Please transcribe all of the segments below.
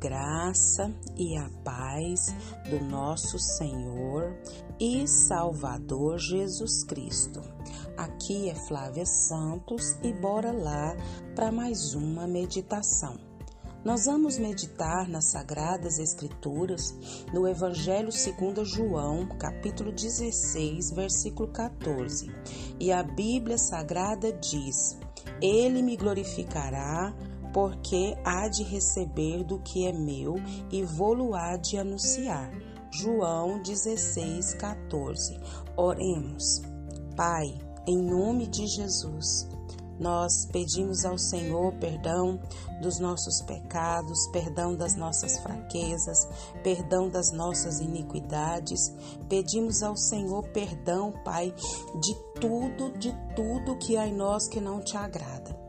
graça e a paz do nosso Senhor e Salvador Jesus Cristo. Aqui é Flávia Santos e bora lá para mais uma meditação. Nós vamos meditar nas Sagradas Escrituras, no Evangelho segundo João, capítulo 16, versículo 14. E a Bíblia Sagrada diz: Ele me glorificará porque há de receber do que é meu e vou-lo há de anunciar. João 16, 14. Oremos. Pai, em nome de Jesus, nós pedimos ao Senhor perdão dos nossos pecados, perdão das nossas fraquezas, perdão das nossas iniquidades. Pedimos ao Senhor perdão, Pai, de tudo, de tudo que há em nós que não te agrada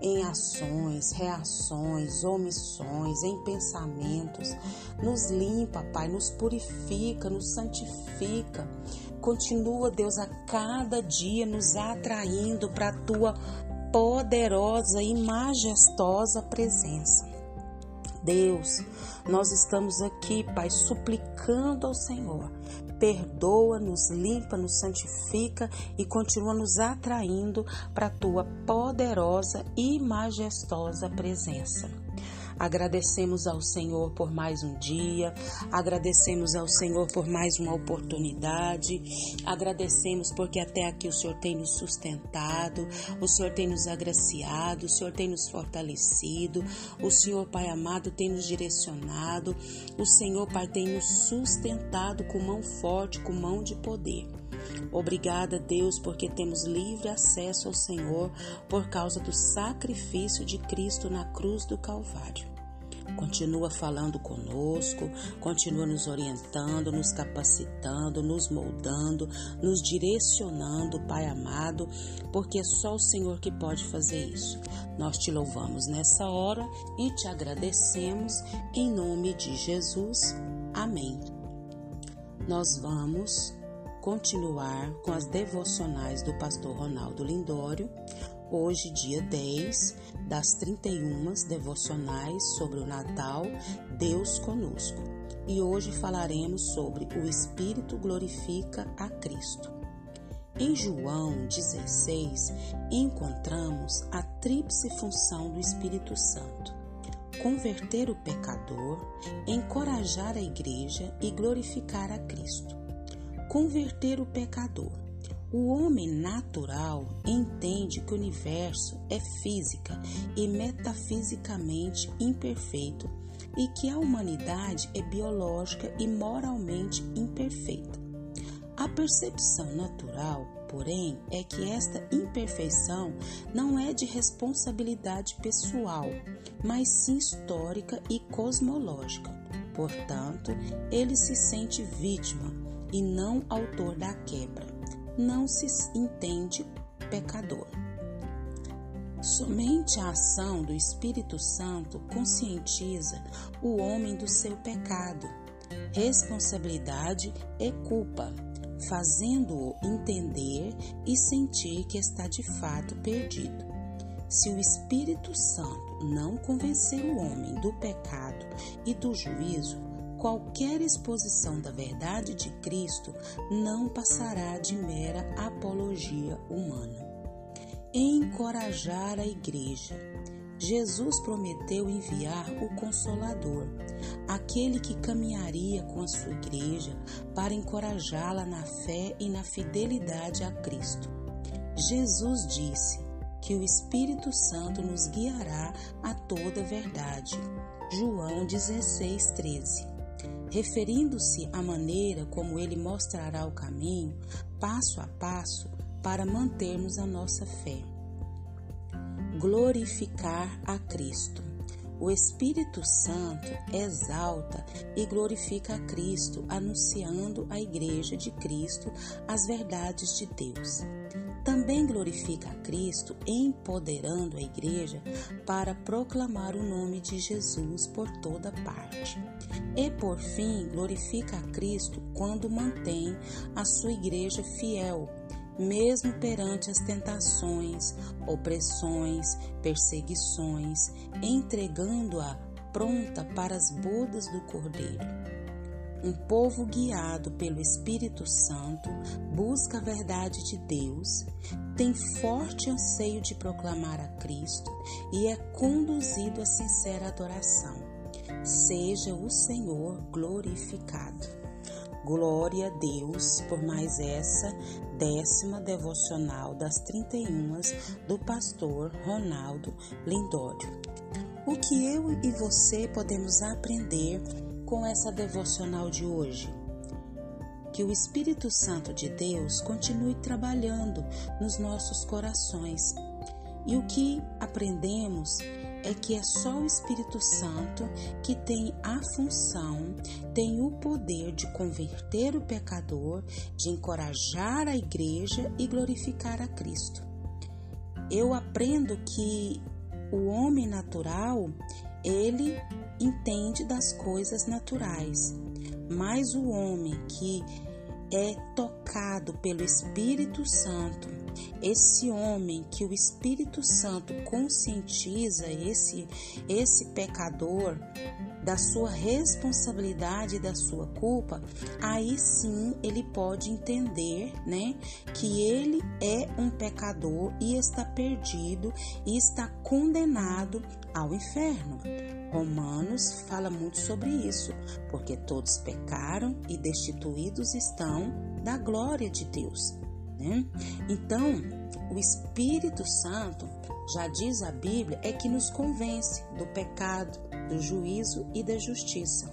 em ações, reações, omissões, em pensamentos. Nos limpa, Pai, nos purifica, nos santifica. Continua, Deus, a cada dia nos atraindo para a tua poderosa e majestosa presença. Deus, nós estamos aqui, Pai, suplicando ao Senhor perdoa, nos limpa, nos santifica e continua nos atraindo para a tua poderosa e majestosa presença. Agradecemos ao Senhor por mais um dia, agradecemos ao Senhor por mais uma oportunidade, agradecemos porque até aqui o Senhor tem nos sustentado, o Senhor tem nos agraciado, o Senhor tem nos fortalecido, o Senhor, Pai amado, tem nos direcionado, o Senhor, Pai, tem nos sustentado com mão forte, com mão de poder. Obrigada, Deus, porque temos livre acesso ao Senhor por causa do sacrifício de Cristo na cruz do Calvário. Continua falando conosco, continua nos orientando, nos capacitando, nos moldando, nos direcionando, Pai amado, porque é só o Senhor que pode fazer isso. Nós te louvamos nessa hora e te agradecemos em nome de Jesus. Amém. Nós vamos continuar com as devocionais do pastor Ronaldo Lindório. Hoje, dia 10 das 31 devocionais sobre o Natal, Deus conosco. E hoje falaremos sobre o Espírito glorifica a Cristo. Em João 16, encontramos a tríplice função do Espírito Santo: converter o pecador, encorajar a igreja e glorificar a Cristo converter o pecador. O homem natural entende que o universo é física e metafisicamente imperfeito e que a humanidade é biológica e moralmente imperfeita. A percepção natural, porém, é que esta imperfeição não é de responsabilidade pessoal, mas sim histórica e cosmológica. Portanto, ele se sente vítima e não autor da quebra. Não se entende pecador. Somente a ação do Espírito Santo conscientiza o homem do seu pecado, responsabilidade e culpa, fazendo-o entender e sentir que está de fato perdido. Se o Espírito Santo não convencer o homem do pecado e do juízo, qualquer exposição da verdade de Cristo não passará de mera apologia humana. Encorajar a igreja. Jesus prometeu enviar o Consolador, aquele que caminharia com a sua igreja para encorajá-la na fé e na fidelidade a Cristo. Jesus disse que o Espírito Santo nos guiará a toda verdade. João 16, 13 referindo-se à maneira como ele mostrará o caminho, passo a passo, para mantermos a nossa fé. Glorificar a Cristo. O Espírito Santo exalta e glorifica a Cristo, anunciando à Igreja de Cristo as verdades de Deus. Também glorifica a Cristo, empoderando a Igreja para proclamar o nome de Jesus por toda parte. E por fim, glorifica a Cristo quando mantém a sua igreja fiel, mesmo perante as tentações, opressões, perseguições, entregando-a pronta para as bodas do Cordeiro. Um povo guiado pelo Espírito Santo busca a verdade de Deus, tem forte anseio de proclamar a Cristo e é conduzido à sincera adoração. Seja o Senhor glorificado. Glória a Deus por mais essa décima devocional das 31 do pastor Ronaldo Lindório. O que eu e você podemos aprender com essa devocional de hoje? Que o Espírito Santo de Deus continue trabalhando nos nossos corações. E o que aprendemos é que é só o Espírito Santo que tem a função, tem o poder de converter o pecador, de encorajar a igreja e glorificar a Cristo. Eu aprendo que o homem natural, ele entende das coisas naturais, mas o homem que é tocado pelo Espírito Santo, esse homem que o Espírito Santo conscientiza esse esse pecador da sua responsabilidade e da sua culpa, aí sim ele pode entender, né, que ele é um pecador e está perdido e está condenado ao inferno. Romanos fala muito sobre isso, porque todos pecaram e destituídos estão da glória de Deus. Né? Então, o Espírito Santo, já diz a Bíblia, é que nos convence do pecado, do juízo e da justiça.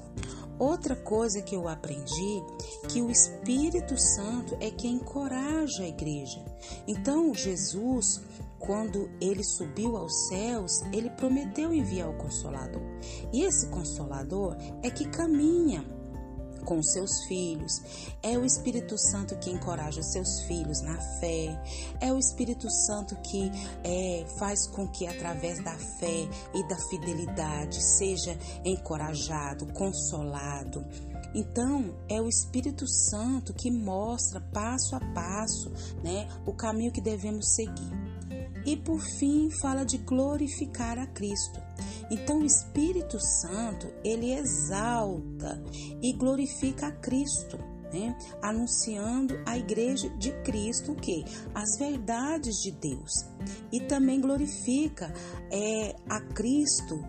Outra coisa que eu aprendi que o Espírito Santo é quem encoraja a igreja. Então, Jesus, quando ele subiu aos céus, ele prometeu enviar o consolador. E esse consolador é que caminha com seus filhos. É o Espírito Santo que encoraja seus filhos na fé. É o Espírito Santo que é, faz com que, através da fé e da fidelidade, seja encorajado, consolado. Então, é o Espírito Santo que mostra passo a passo né, o caminho que devemos seguir. E por fim, fala de glorificar a Cristo. Então o Espírito Santo, ele exalta e glorifica a Cristo. Né? anunciando à igreja de Cristo o que? As verdades de Deus. E também glorifica é, a Cristo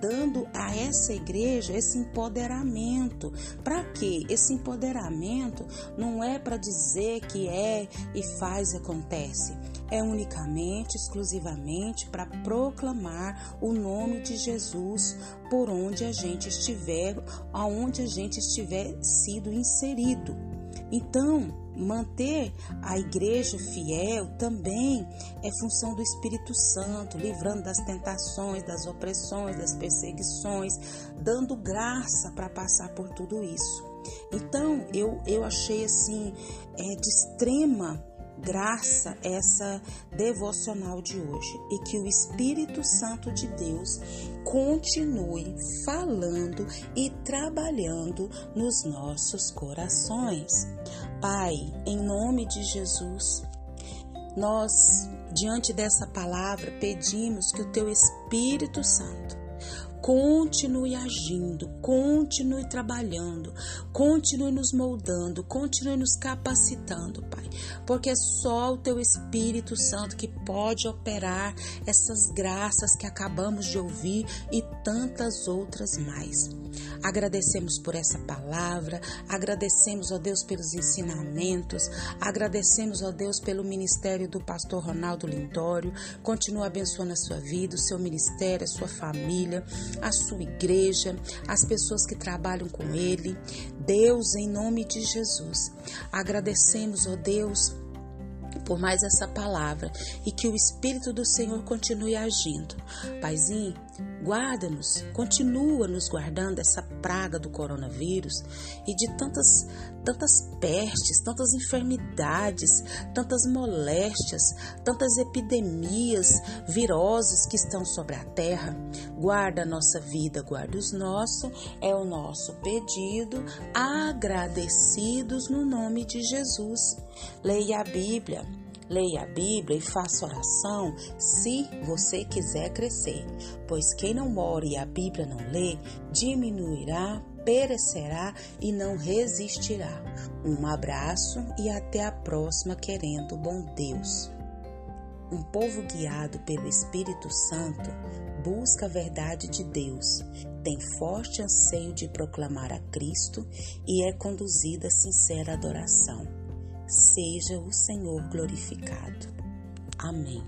dando a essa igreja esse empoderamento. Para quê? Esse empoderamento não é para dizer que é e faz e acontece. É unicamente, exclusivamente para proclamar o nome de Jesus por onde a gente estiver, aonde a gente estiver sido inserido. Então, manter a igreja fiel também é função do Espírito Santo, livrando das tentações, das opressões, das perseguições, dando graça para passar por tudo isso. Então, eu, eu achei assim, é, de extrema graça essa devocional de hoje e que o Espírito Santo de Deus continue falando e trabalhando nos nossos corações. Pai, em nome de Jesus, nós, diante dessa palavra, pedimos que o Teu Espírito Santo continue agindo, continue trabalhando, continue nos moldando, continue nos capacitando, Pai, porque é só o Teu Espírito Santo que pode operar essas graças que acabamos de ouvir e tantas outras mais. Agradecemos por essa palavra, agradecemos, ó Deus, pelos ensinamentos, agradecemos, ó Deus, pelo ministério do pastor Ronaldo Lindório. Continua abençoando a sua vida, o seu ministério, a sua família, a sua igreja, as pessoas que trabalham com ele. Deus, em nome de Jesus, agradecemos, ó Deus, por mais essa palavra e que o Espírito do Senhor continue agindo. Paizinho, guarda-nos, continua nos guardando dessa praga do coronavírus e de tantas, tantas pestes, tantas enfermidades, tantas moléstias, tantas epidemias, viroses que estão sobre a terra. Guarda a nossa vida, guarda os nossos, é o nosso pedido, agradecidos no nome de Jesus. Leia a Bíblia Leia a Bíblia e faça oração se você quiser crescer, pois quem não ora e a Bíblia não lê, diminuirá, perecerá e não resistirá. Um abraço e até a próxima, querendo bom Deus. Um povo guiado pelo Espírito Santo busca a verdade de Deus, tem forte anseio de proclamar a Cristo e é conduzida a sincera adoração. Seja o Senhor glorificado. Amém.